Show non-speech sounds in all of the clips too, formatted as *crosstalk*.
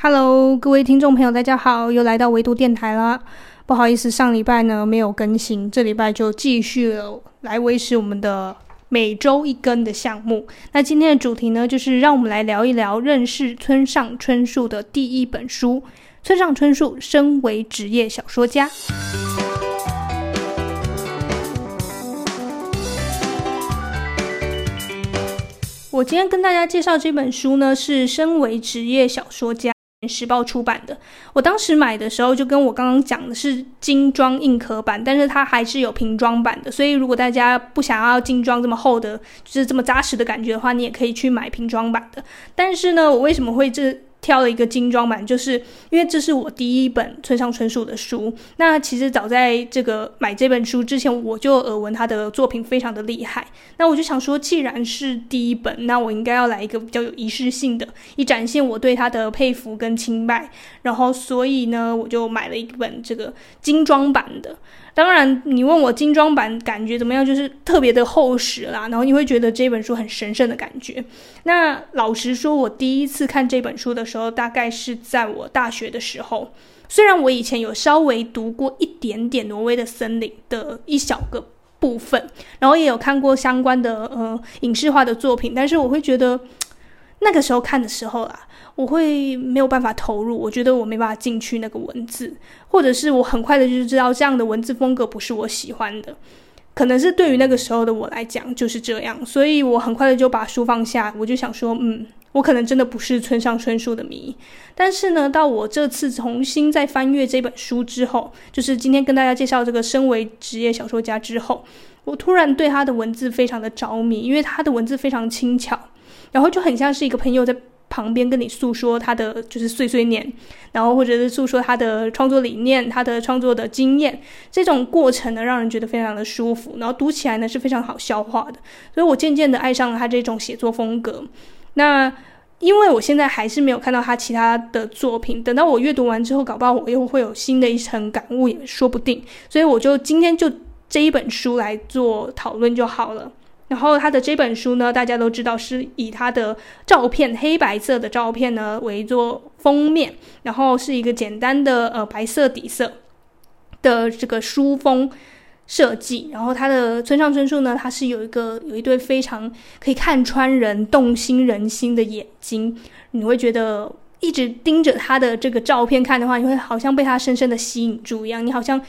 Hello，各位听众朋友，大家好，又来到微读电台啦。不好意思，上礼拜呢没有更新，这礼拜就继续来维持我们的每周一更的项目。那今天的主题呢，就是让我们来聊一聊认识村上春树的第一本书。村上春树身为职业小说家。我今天跟大家介绍这本书呢，是身为职业小说家。时报出版的，我当时买的时候就跟我刚刚讲的是精装硬壳版，但是它还是有瓶装版的，所以如果大家不想要精装这么厚的，就是这么扎实的感觉的话，你也可以去买瓶装版的。但是呢，我为什么会这？挑了一个精装版，就是因为这是我第一本村上春树的书。那其实早在这个买这本书之前，我就耳闻他的作品非常的厉害。那我就想说，既然是第一本，那我应该要来一个比较有仪式性的，以展现我对他的佩服跟钦拜。然后，所以呢，我就买了一本这个精装版的。当然，你问我精装版感觉怎么样，就是特别的厚实啦，然后你会觉得这本书很神圣的感觉。那老实说，我第一次看这本书的时候，大概是在我大学的时候。虽然我以前有稍微读过一点点《挪威的森林》的一小个部分，然后也有看过相关的呃影视化的作品，但是我会觉得那个时候看的时候啦。我会没有办法投入，我觉得我没办法进去那个文字，或者是我很快的就知道这样的文字风格不是我喜欢的，可能是对于那个时候的我来讲就是这样，所以我很快的就把书放下，我就想说，嗯，我可能真的不是村上春树的迷。但是呢，到我这次重新再翻阅这本书之后，就是今天跟大家介绍这个身为职业小说家之后，我突然对他的文字非常的着迷，因为他的文字非常轻巧，然后就很像是一个朋友在。旁边跟你诉说他的就是碎碎念，然后或者是诉说他的创作理念、他的创作的经验，这种过程呢，让人觉得非常的舒服，然后读起来呢是非常好消化的，所以我渐渐的爱上了他这种写作风格。那因为我现在还是没有看到他其他的作品，等到我阅读完之后，搞不好我又会有新的一层感悟也说不定，所以我就今天就这一本书来做讨论就好了。然后他的这本书呢，大家都知道是以他的照片，黑白色的照片呢为做封面，然后是一个简单的呃白色底色的这个书封设计。然后他的村上春树呢，他是有一个有一对非常可以看穿人、动心人心的眼睛，你会觉得一直盯着他的这个照片看的话，你会好像被他深深的吸引住一样，你好像。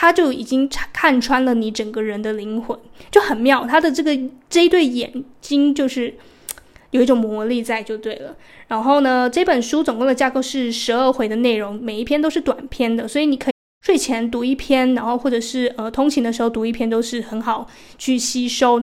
他就已经看穿了你整个人的灵魂，就很妙。他的这个这一对眼睛就是有一种魔力在，就对了。然后呢，这本书总共的架构是十二回的内容，每一篇都是短篇的，所以你可以睡前读一篇，然后或者是呃通勤的时候读一篇，都是很好去吸收。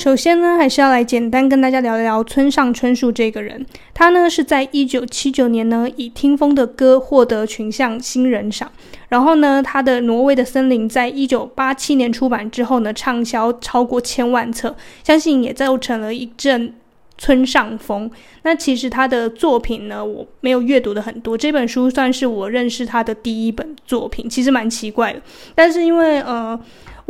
首先呢，还是要来简单跟大家聊一聊村上春树这个人。他呢是在一九七九年呢以《听风的歌》获得群像新人赏。然后呢，他的《挪威的森林》在一九八七年出版之后呢，畅销超过千万册，相信也造成了一阵村上风。那其实他的作品呢，我没有阅读的很多，这本书算是我认识他的第一本作品，其实蛮奇怪的。但是因为呃。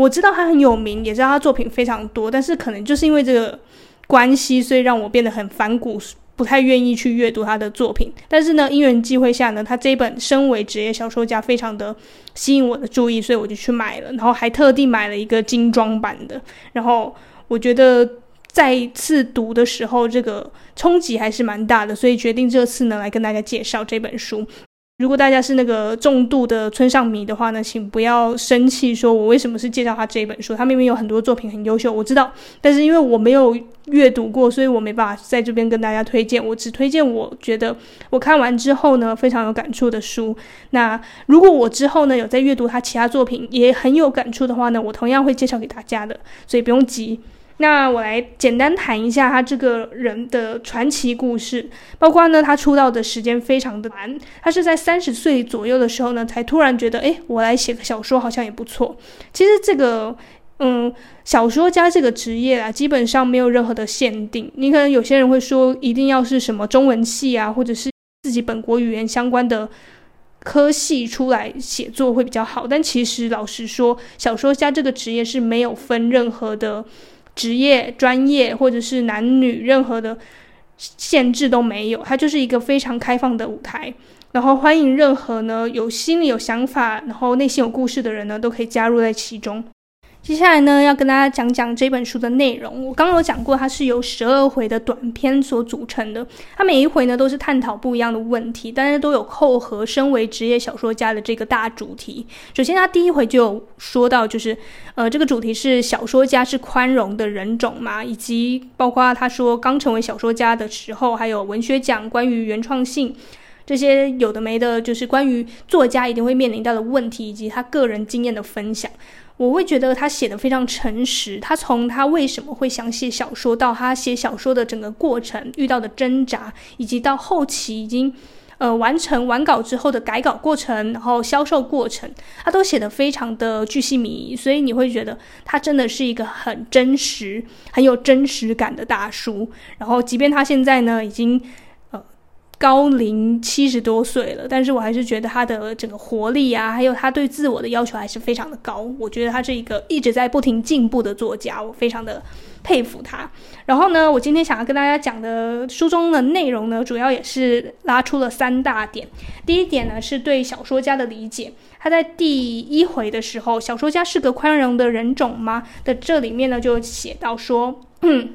我知道他很有名，也知道他作品非常多，但是可能就是因为这个关系，所以让我变得很反骨，不太愿意去阅读他的作品。但是呢，因缘际会下呢，他这本身为职业小说家，非常的吸引我的注意，所以我就去买了，然后还特地买了一个精装版的。然后我觉得再次读的时候，这个冲击还是蛮大的，所以决定这次呢来跟大家介绍这本书。如果大家是那个重度的村上迷的话呢，请不要生气，说我为什么是介绍他这本书？他明明有很多作品很优秀，我知道，但是因为我没有阅读过，所以我没办法在这边跟大家推荐。我只推荐我觉得我看完之后呢，非常有感触的书。那如果我之后呢有在阅读他其他作品也很有感触的话呢，我同样会介绍给大家的，所以不用急。那我来简单谈一下他这个人的传奇故事，包括呢，他出道的时间非常的短，他是在三十岁左右的时候呢，才突然觉得，诶，我来写个小说好像也不错。其实这个，嗯，小说家这个职业啊，基本上没有任何的限定。你可能有些人会说，一定要是什么中文系啊，或者是自己本国语言相关的科系出来写作会比较好。但其实老实说，小说家这个职业是没有分任何的。职业、专业或者是男女任何的限制都没有，它就是一个非常开放的舞台，然后欢迎任何呢有心里有想法，然后内心有故事的人呢都可以加入在其中。接下来呢，要跟大家讲讲这本书的内容。我刚刚有讲过，它是由十二回的短篇所组成的。它每一回呢，都是探讨不一样的问题，但是都有扣合身为职业小说家的这个大主题。首先，他第一回就有说到，就是呃，这个主题是小说家是宽容的人种嘛，以及包括他说刚成为小说家的时候，还有文学奖关于原创性这些有的没的，就是关于作家一定会面临到的问题，以及他个人经验的分享。我会觉得他写的非常诚实。他从他为什么会想写小说，到他写小说的整个过程遇到的挣扎，以及到后期已经呃完成完稿之后的改稿过程，然后销售过程，他都写得非常的巨细靡遗。所以你会觉得他真的是一个很真实、很有真实感的大叔。然后，即便他现在呢已经。高龄七十多岁了，但是我还是觉得他的整个活力啊，还有他对自我的要求还是非常的高。我觉得他是一个一直在不停进步的作家，我非常的佩服他。然后呢，我今天想要跟大家讲的书中的内容呢，主要也是拉出了三大点。第一点呢，是对小说家的理解。他在第一回的时候，“小说家是个宽容的人种吗？”的这里面呢，就写到说，嗯，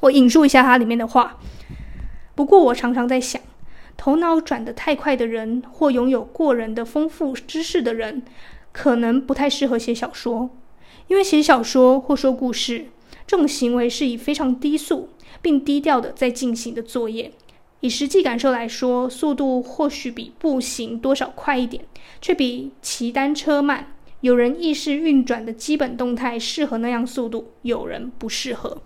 我引述一下他里面的话。不过，我常常在想，头脑转得太快的人，或拥有过人的丰富知识的人，可能不太适合写小说，因为写小说或说故事这种行为是以非常低速并低调的在进行的作业。以实际感受来说，速度或许比步行多少快一点，却比骑单车慢。有人意识运转的基本动态适合那样速度，有人不适合。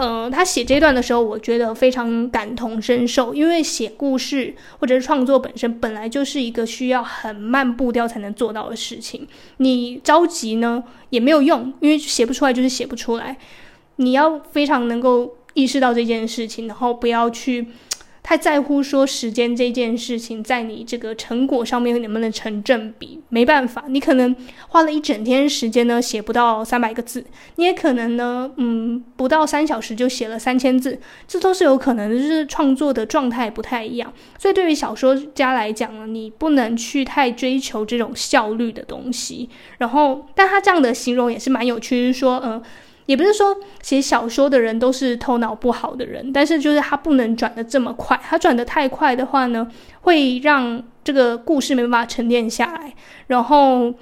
呃，他写这段的时候，我觉得非常感同身受，因为写故事或者是创作本身本来就是一个需要很慢步调才能做到的事情。你着急呢也没有用，因为写不出来就是写不出来。你要非常能够意识到这件事情，然后不要去。太在乎说时间这件事情，在你这个成果上面能不能成正比？没办法，你可能花了一整天时间呢，写不到三百个字；你也可能呢，嗯，不到三小时就写了三千字，这都是有可能。就是创作的状态不太一样，所以对于小说家来讲呢，你不能去太追求这种效率的东西。然后，但他这样的形容也是蛮有趣，就是说，嗯。也不是说写小说的人都是头脑不好的人，但是就是他不能转得这么快，他转得太快的话呢，会让这个故事没办法沉淀下来，然后。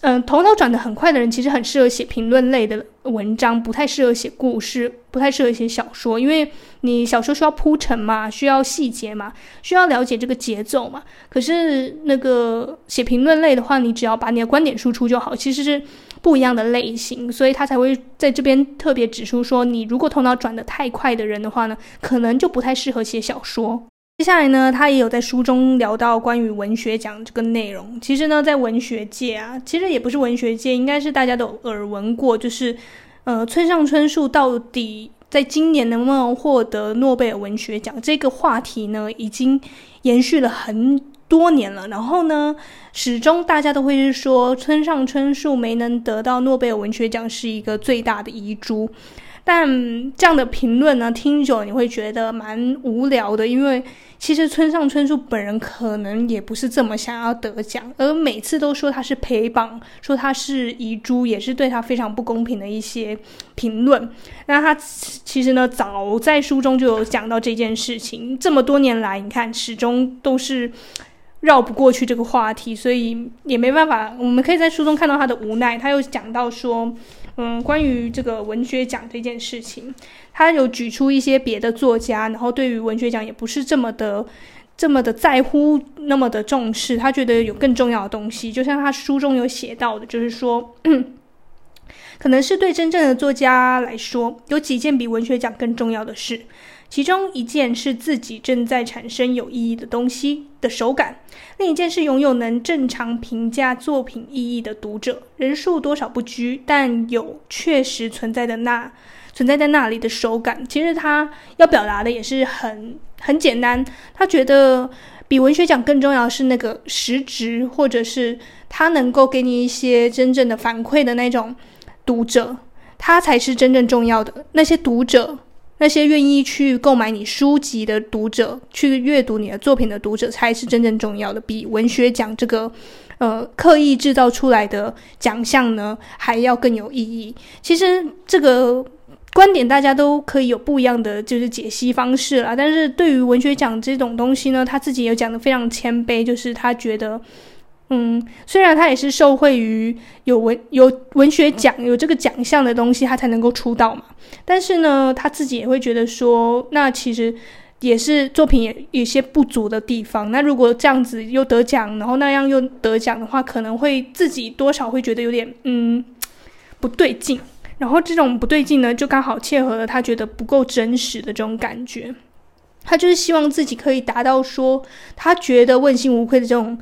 嗯、头脑转得很快的人，其实很适合写评论类的文章，不太适合写故事，不太适合写小说，因为你小说需要铺陈嘛，需要细节嘛，需要了解这个节奏嘛。可是那个写评论类的话，你只要把你的观点输出就好，其实是不一样的类型，所以他才会在这边特别指出说，你如果头脑转得太快的人的话呢，可能就不太适合写小说。接下来呢，他也有在书中聊到关于文学奖这个内容。其实呢，在文学界啊，其实也不是文学界，应该是大家都耳闻过，就是，呃，村上春树到底在今年能不能获得诺贝尔文学奖这个话题呢，已经延续了很多年了。然后呢，始终大家都会是说，村上春树没能得到诺贝尔文学奖是一个最大的遗珠。但这样的评论呢，听久了你会觉得蛮无聊的，因为其实村上春树本人可能也不是这么想要得奖，而每次都说他是陪榜，说他是遗珠，也是对他非常不公平的一些评论。那他其实呢，早在书中就有讲到这件事情，这么多年来，你看始终都是绕不过去这个话题，所以也没办法。我们可以在书中看到他的无奈，他又讲到说。嗯，关于这个文学奖这件事情，他有举出一些别的作家，然后对于文学奖也不是这么的、这么的在乎，那么的重视。他觉得有更重要的东西，就像他书中有写到的，就是说，可能是对真正的作家来说，有几件比文学奖更重要的事。其中一件是自己正在产生有意义的东西的手感，另一件是拥有能正常评价作品意义的读者，人数多少不拘，但有确实存在的那存在在那里的手感。其实他要表达的也是很很简单，他觉得比文学奖更重要是那个实质，或者是他能够给你一些真正的反馈的那种读者。他才是真正重要的。那些读者，那些愿意去购买你书籍的读者，去阅读你的作品的读者，才是真正重要的。比文学奖这个，呃，刻意制造出来的奖项呢，还要更有意义。其实这个观点大家都可以有不一样的就是解析方式啦。但是对于文学奖这种东西呢，他自己也讲得非常谦卑，就是他觉得。嗯，虽然他也是受惠于有文有文学奖有这个奖项的东西，他才能够出道嘛。但是呢，他自己也会觉得说，那其实也是作品也有些不足的地方。那如果这样子又得奖，然后那样又得奖的话，可能会自己多少会觉得有点嗯不对劲。然后这种不对劲呢，就刚好切合了他觉得不够真实的这种感觉。他就是希望自己可以达到说，他觉得问心无愧的这种。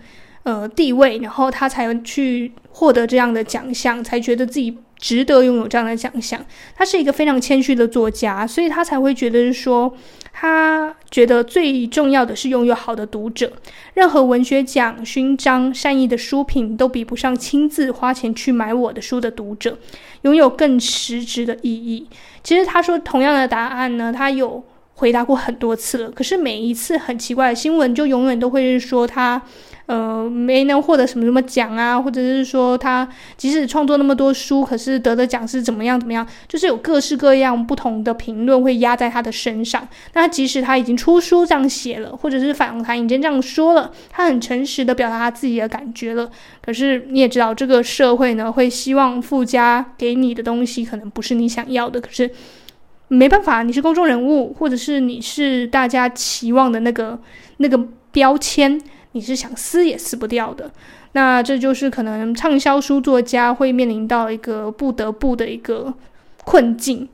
呃，地位，然后他才去获得这样的奖项，才觉得自己值得拥有这样的奖项。他是一个非常谦虚的作家，所以他才会觉得是说，他觉得最重要的是拥有好的读者。任何文学奖、勋章、善意的书评都比不上亲自花钱去买我的书的读者，拥有更实质的意义。其实他说同样的答案呢，他有回答过很多次了，可是每一次很奇怪的新闻，就永远都会是说他。呃，没能获得什么什么奖啊，或者是说他即使创作那么多书，可是得的奖是怎么样怎么样，就是有各式各样不同的评论会压在他的身上。那即使他已经出书这样写了，或者是访谈已经这样说了，他很诚实的表达他自己的感觉了，可是你也知道，这个社会呢会希望附加给你的东西可能不是你想要的，可是没办法，你是公众人物，或者是你是大家期望的那个那个标签。你是想撕也撕不掉的，那这就是可能畅销书作家会面临到一个不得不的一个困境。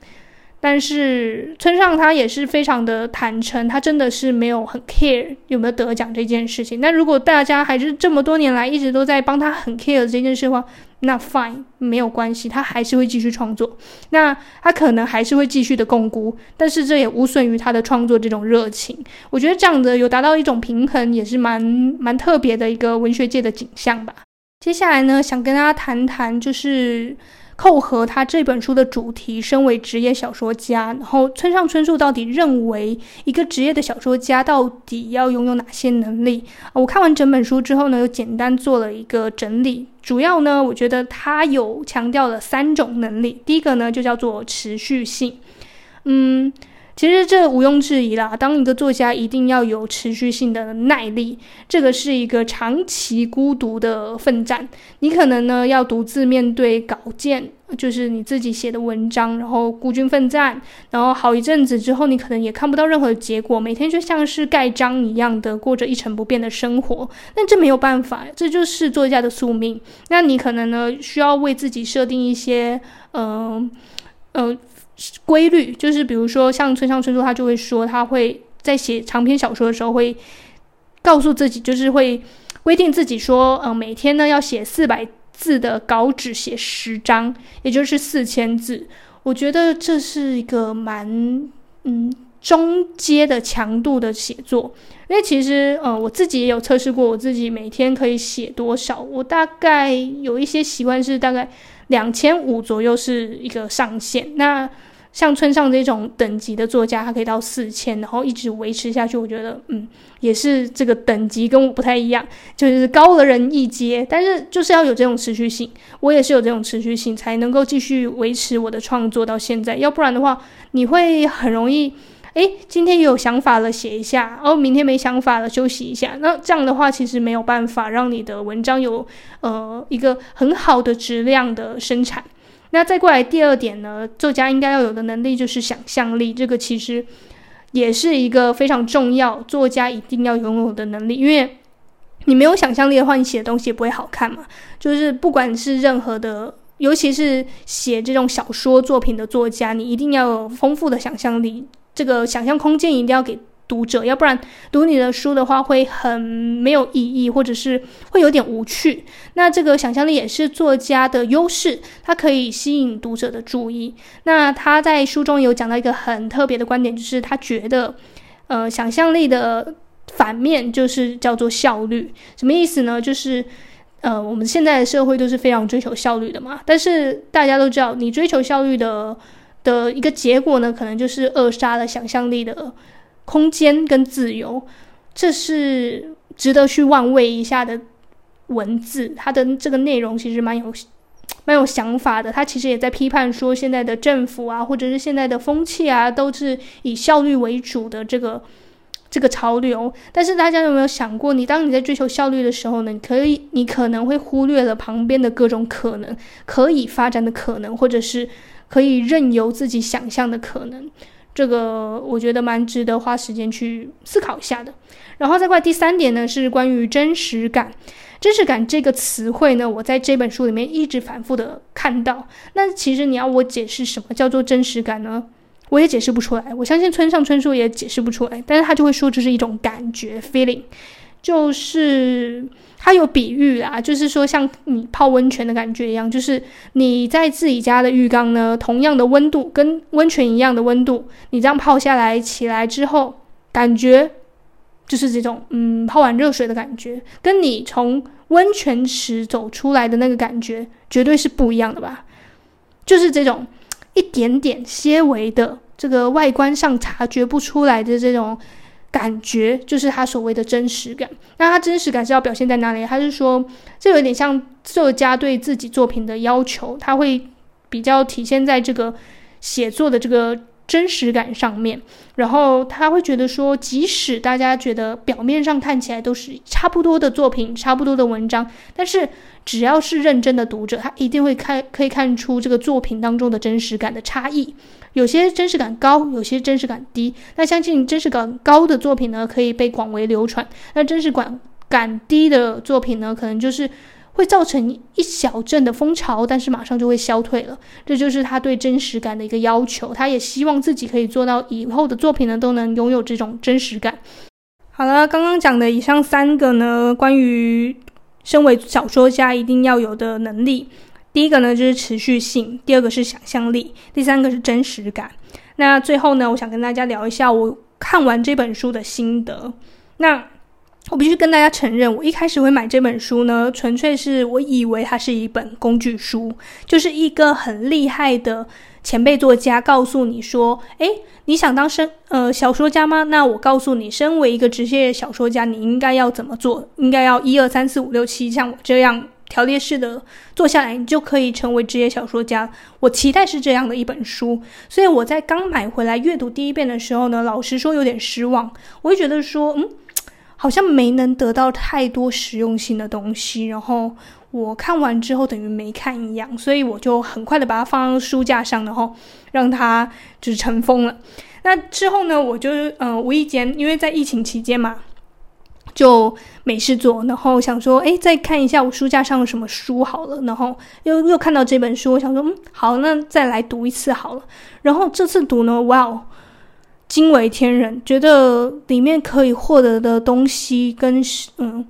但是村上他也是非常的坦诚，他真的是没有很 care 有没有得奖这件事情。那如果大家还是这么多年来一直都在帮他很 care 这件事的话，那 fine 没有关系，他还是会继续创作。那他可能还是会继续的共估，但是这也无损于他的创作这种热情。我觉得这样的有达到一种平衡，也是蛮蛮特别的一个文学界的景象吧。接下来呢，想跟大家谈谈就是。扣合他这本书的主题，身为职业小说家，然后村上春树到底认为一个职业的小说家到底要拥有哪些能力？我看完整本书之后呢，又简单做了一个整理。主要呢，我觉得他有强调了三种能力。第一个呢，就叫做持续性。嗯。其实这毋庸置疑啦，当一个作家一定要有持续性的耐力，这个是一个长期孤独的奋战。你可能呢要独自面对稿件，就是你自己写的文章，然后孤军奋战，然后好一阵子之后，你可能也看不到任何结果，每天就像是盖章一样的过着一成不变的生活。但这没有办法，这就是作家的宿命。那你可能呢需要为自己设定一些，嗯、呃。规律就是，比如说像村上春树，他就会说，他会在写长篇小说的时候，会告诉自己，就是会规定自己说，嗯，每天呢要写四百字的稿纸，写十章，也就是四千字。我觉得这是一个蛮嗯中阶的强度的写作，因为其实嗯我自己也有测试过，我自己每天可以写多少，我大概有一些习惯是大概两千五左右是一个上限。那像村上这种等级的作家，他可以到四千，然后一直维持下去。我觉得，嗯，也是这个等级跟我不太一样，就是高了人一阶。但是就是要有这种持续性，我也是有这种持续性，才能够继续维持我的创作到现在。要不然的话，你会很容易，诶，今天有想法了写一下，然后明天没想法了休息一下。那这样的话，其实没有办法让你的文章有呃一个很好的质量的生产。那再过来第二点呢，作家应该要有的能力就是想象力，这个其实也是一个非常重要，作家一定要拥有的能力。因为你没有想象力的话，你写的东西也不会好看嘛。就是不管是任何的，尤其是写这种小说作品的作家，你一定要有丰富的想象力，这个想象空间一定要给。读者，要不然读你的书的话会很没有意义，或者是会有点无趣。那这个想象力也是作家的优势，它可以吸引读者的注意。那他在书中有讲到一个很特别的观点，就是他觉得，呃，想象力的反面就是叫做效率。什么意思呢？就是呃，我们现在的社会都是非常追求效率的嘛。但是大家都知道，你追求效率的的一个结果呢，可能就是扼杀了想象力的空间跟自由。这是值得去望味一下的文字，它的这个内容其实蛮有 *tsk* 蛮有想法的。它其实也在批判说，现在的政府啊，或者是现在的风气啊，都是以效率为主的这个。这个潮流，但是大家有没有想过，你当你在追求效率的时候呢？你可以，你可能会忽略了旁边的各种可能，可以发展的可能，或者是可以任由自己想象的可能。这个我觉得蛮值得花时间去思考一下的。然后再过来第三点呢，是关于真实感。真实感这个词汇呢，我在这本书里面一直反复的看到。那其实你要我解释什么叫做真实感呢？我也解释不出来，我相信村上春树也解释不出来，但是他就会说这是一种感觉，feeling，就是他有比喻啊，就是说像你泡温泉的感觉一样，就是你在自己家的浴缸呢，同样的温度，跟温泉一样的温度，你这样泡下来起来之后，感觉就是这种，嗯，泡完热水的感觉，跟你从温泉池走出来的那个感觉，绝对是不一样的吧？就是这种。一点点些微的这个外观上察觉不出来的这种感觉，就是他所谓的真实感。那他真实感是要表现在哪里？他是说，这有点像作家对自己作品的要求，他会比较体现在这个写作的这个。真实感上面，然后他会觉得说，即使大家觉得表面上看起来都是差不多的作品、差不多的文章，但是只要是认真的读者，他一定会看，可以看出这个作品当中的真实感的差异。有些真实感高，有些真实感低。那相信真实感高的作品呢，可以被广为流传；那真实感感低的作品呢，可能就是。会造成一小阵的风潮，但是马上就会消退了。这就是他对真实感的一个要求。他也希望自己可以做到以后的作品呢，都能拥有这种真实感。好了，刚刚讲的以上三个呢，关于身为小说家一定要有的能力，第一个呢就是持续性，第二个是想象力，第三个是真实感。那最后呢，我想跟大家聊一下我看完这本书的心得。那。我必须跟大家承认，我一开始会买这本书呢，纯粹是我以为它是一本工具书，就是一个很厉害的前辈作家告诉你说：“诶，你想当生呃小说家吗？那我告诉你，身为一个职业小说家，你应该要怎么做？应该要一二三四五六七，像我这样条列式的做下来，你就可以成为职业小说家。”我期待是这样的一本书，所以我在刚买回来阅读第一遍的时候呢，老实说有点失望，我会觉得说，嗯。好像没能得到太多实用性的东西，然后我看完之后等于没看一样，所以我就很快的把它放到书架上，然后让它就是尘封了。那之后呢，我就嗯、无意间，因为在疫情期间嘛，就没事做，然后想说，诶，再看一下我书架上有什么书好了，然后又又看到这本书，我想说，嗯，好，那再来读一次好了。然后这次读呢，哇哦！惊为天人，觉得里面可以获得的东西跟嗯，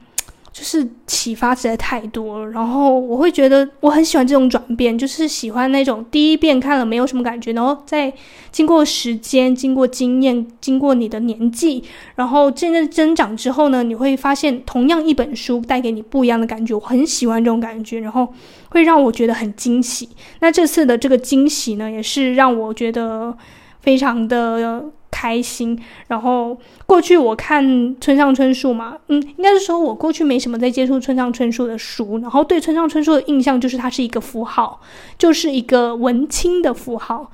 就是启发实在太多了。然后我会觉得我很喜欢这种转变，就是喜欢那种第一遍看了没有什么感觉，然后再经过时间、经过经验、经过你的年纪，然后渐渐增长之后呢，你会发现同样一本书带给你不一样的感觉。我很喜欢这种感觉，然后会让我觉得很惊喜。那这次的这个惊喜呢，也是让我觉得非常的。开心，然后过去我看村上春树嘛，嗯，应该是说我过去没什么在接触村上春树的书，然后对村上春树的印象就是他是一个符号，就是一个文青的符号。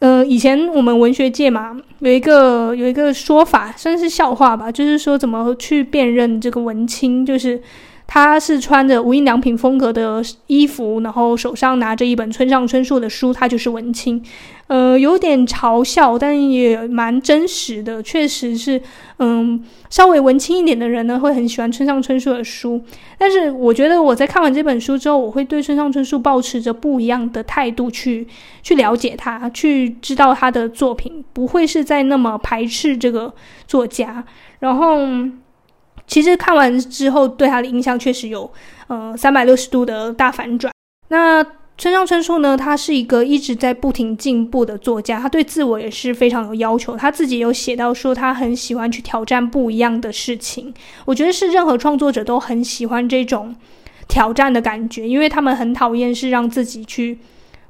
呃，以前我们文学界嘛，有一个有一个说法，算是笑话吧，就是说怎么去辨认这个文青，就是。他是穿着无印良品风格的衣服，然后手上拿着一本村上春树的书，他就是文青。呃，有点嘲笑，但也蛮真实的，确实是，嗯，稍微文青一点的人呢，会很喜欢村上春树的书。但是我觉得我在看完这本书之后，我会对村上春树抱持着不一样的态度去去了解他，去知道他的作品，不会是在那么排斥这个作家，然后。其实看完之后，对他的印象确实有，呃，三百六十度的大反转。那村上春树呢，他是一个一直在不停进步的作家，他对自我也是非常有要求。他自己有写到说，他很喜欢去挑战不一样的事情。我觉得是任何创作者都很喜欢这种挑战的感觉，因为他们很讨厌是让自己去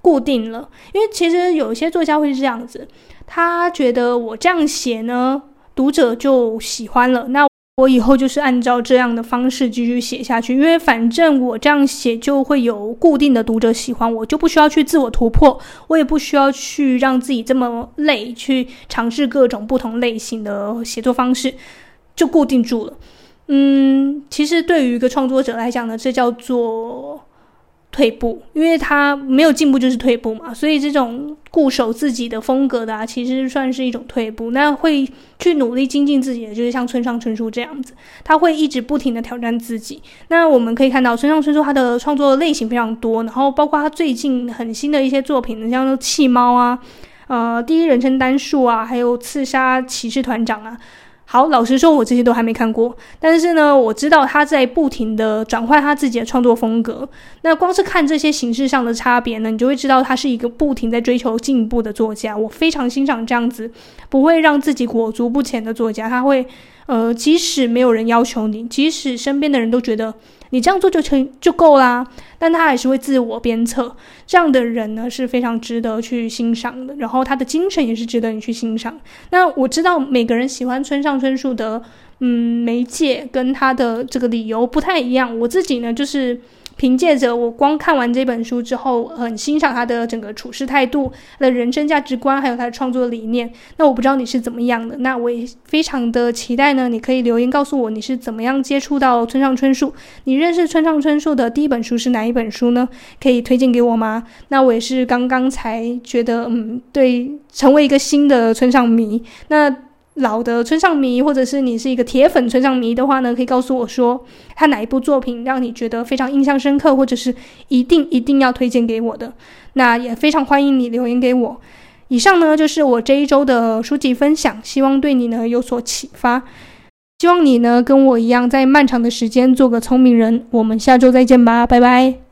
固定了。因为其实有一些作家会是这样子，他觉得我这样写呢，读者就喜欢了，那我以后就是按照这样的方式继续写下去，因为反正我这样写就会有固定的读者喜欢，我就不需要去自我突破，我也不需要去让自己这么累，去尝试各种不同类型的写作方式，就固定住了。嗯，其实对于一个创作者来讲呢，这叫做。退步，因为他没有进步就是退步嘛，所以这种固守自己的风格的啊，其实算是一种退步。那会去努力精进自己的，就是像村上春树这样子，他会一直不停的挑战自己。那我们可以看到，村上春树他的创作类型非常多，然后包括他最近很新的一些作品，像《气猫》啊，呃，第一人称单数啊，还有《刺杀骑士团长》啊。好，老实说，我这些都还没看过，但是呢，我知道他在不停的转换他自己的创作风格。那光是看这些形式上的差别呢，你就会知道他是一个不停在追求进步的作家。我非常欣赏这样子，不会让自己裹足不前的作家。他会，呃，即使没有人要求你，即使身边的人都觉得。你这样做就成就够啦，但他还是会自我鞭策。这样的人呢，是非常值得去欣赏的，然后他的精神也是值得你去欣赏。那我知道每个人喜欢村上春树的，嗯，媒介跟他的这个理由不太一样。我自己呢，就是。凭借着我光看完这本书之后，很欣赏他的整个处事态度、的人生价值观，还有他的创作理念。那我不知道你是怎么样的，那我也非常的期待呢。你可以留言告诉我你是怎么样接触到村上春树，你认识村上春树的第一本书是哪一本书呢？可以推荐给我吗？那我也是刚刚才觉得，嗯，对，成为一个新的村上迷。那。老的村上迷，或者是你是一个铁粉村上迷的话呢，可以告诉我说他哪一部作品让你觉得非常印象深刻，或者是一定一定要推荐给我的。那也非常欢迎你留言给我。以上呢就是我这一周的书籍分享，希望对你呢有所启发。希望你呢跟我一样，在漫长的时间做个聪明人。我们下周再见吧，拜拜。